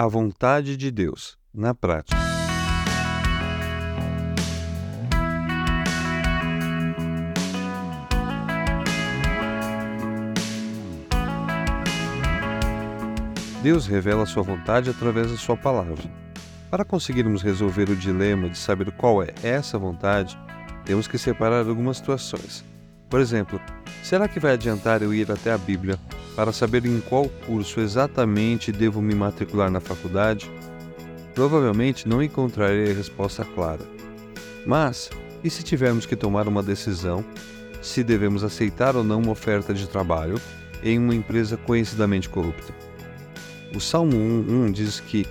a vontade de Deus na prática. Deus revela sua vontade através da sua palavra. Para conseguirmos resolver o dilema de saber qual é essa vontade, temos que separar algumas situações. Por exemplo, será que vai adiantar eu ir até a Bíblia para saber em qual curso exatamente devo me matricular na faculdade? Provavelmente não encontrarei a resposta clara. Mas, e se tivermos que tomar uma decisão se devemos aceitar ou não uma oferta de trabalho em uma empresa conhecidamente corrupta? O Salmo 1, diz que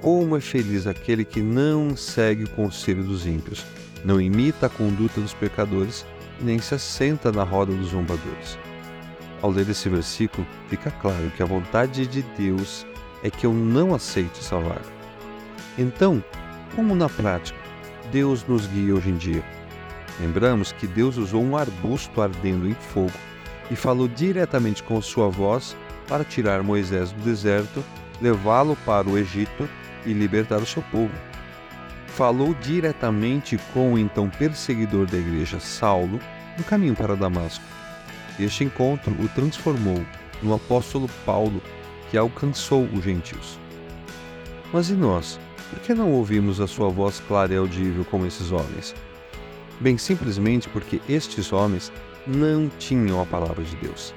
como é feliz aquele que não segue o conselho dos ímpios, não imita a conduta dos pecadores nem se assenta na roda dos zombadores. Ao ler esse versículo, fica claro que a vontade de Deus é que eu não aceite vaga. Então, como na prática Deus nos guia hoje em dia? Lembramos que Deus usou um arbusto ardendo em fogo e falou diretamente com sua voz para tirar Moisés do deserto, levá-lo para o Egito e libertar o seu povo. Falou diretamente com o então perseguidor da igreja, Saulo, no caminho para Damasco. Este encontro o transformou no apóstolo Paulo, que alcançou os gentios. Mas e nós? Por que não ouvimos a sua voz clara e audível como esses homens? Bem simplesmente porque estes homens não tinham a palavra de Deus.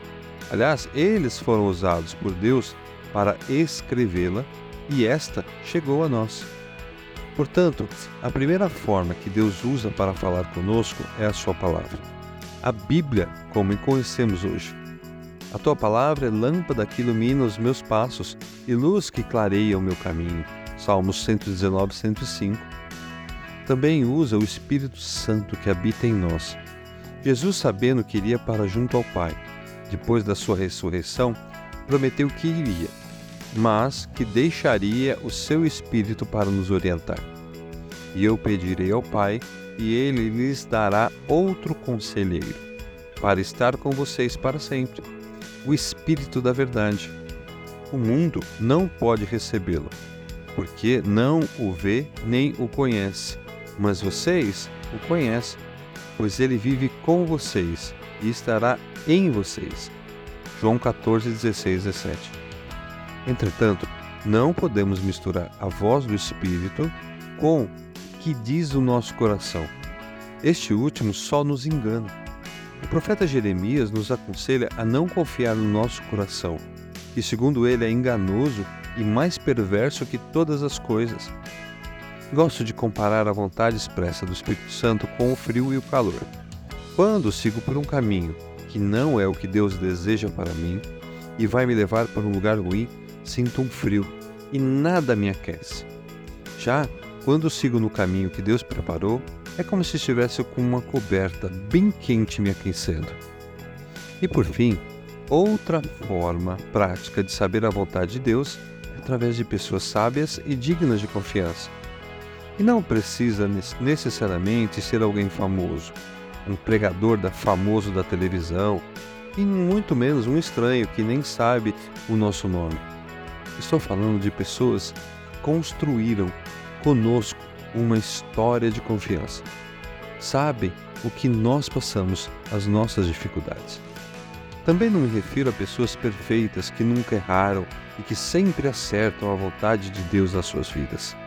Aliás, eles foram usados por Deus para escrevê-la e esta chegou a nós. Portanto, a primeira forma que Deus usa para falar conosco é a Sua palavra. A Bíblia, como a conhecemos hoje. A tua palavra é lâmpada que ilumina os meus passos e luz que clareia o meu caminho. Salmos 119, 105. Também usa o Espírito Santo que habita em nós. Jesus, sabendo que iria para junto ao Pai, depois da sua ressurreição, prometeu que iria, mas que deixaria o seu Espírito para nos orientar. E eu pedirei ao Pai, e ele lhes dará outro conselheiro, para estar com vocês para sempre, o Espírito da Verdade. O mundo não pode recebê-lo, porque não o vê nem o conhece, mas vocês o conhecem, pois ele vive com vocês e estará em vocês. João 14, 16, 17. Entretanto, não podemos misturar a voz do Espírito com que diz o nosso coração. Este último só nos engana. O profeta Jeremias nos aconselha a não confiar no nosso coração, que, segundo ele, é enganoso e mais perverso que todas as coisas. Gosto de comparar a vontade expressa do Espírito Santo com o frio e o calor. Quando sigo por um caminho que não é o que Deus deseja para mim e vai me levar para um lugar ruim, sinto um frio e nada me aquece. Já quando sigo no caminho que Deus preparou, é como se estivesse com uma coberta bem quente me aquecendo. E por fim, outra forma prática de saber a vontade de Deus é através de pessoas sábias e dignas de confiança. E não precisa necessariamente ser alguém famoso um pregador da, famoso da televisão, e muito menos um estranho que nem sabe o nosso nome. Estou falando de pessoas que construíram conosco uma história de confiança. Sabem o que nós passamos, as nossas dificuldades. Também não me refiro a pessoas perfeitas que nunca erraram e que sempre acertam a vontade de Deus nas suas vidas.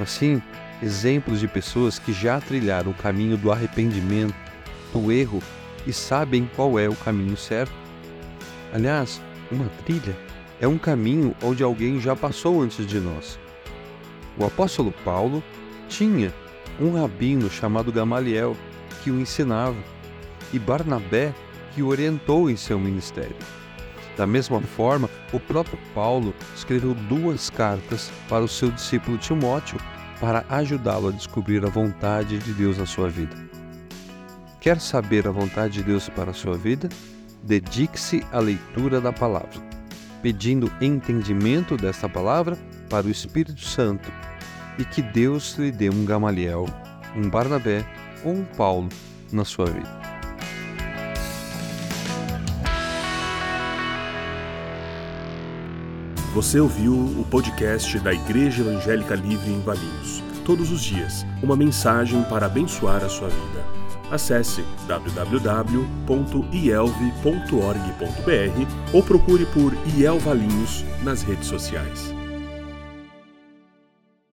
Assim, exemplos de pessoas que já trilharam o caminho do arrependimento, do erro e sabem qual é o caminho certo. Aliás, uma trilha é um caminho onde alguém já passou antes de nós. O apóstolo Paulo tinha um rabino chamado Gamaliel que o ensinava e Barnabé que o orientou em seu ministério. Da mesma forma, o próprio Paulo escreveu duas cartas para o seu discípulo Timóteo para ajudá-lo a descobrir a vontade de Deus na sua vida. Quer saber a vontade de Deus para a sua vida? Dedique-se à leitura da palavra, pedindo entendimento desta palavra para o Espírito Santo e que Deus lhe dê um Gamaliel, um Barnabé ou um Paulo na sua vida. Você ouviu o podcast da Igreja Evangélica Livre em Valinhos. Todos os dias, uma mensagem para abençoar a sua vida. Acesse www.ielve.org.br ou procure por IEL Valinhos nas redes sociais.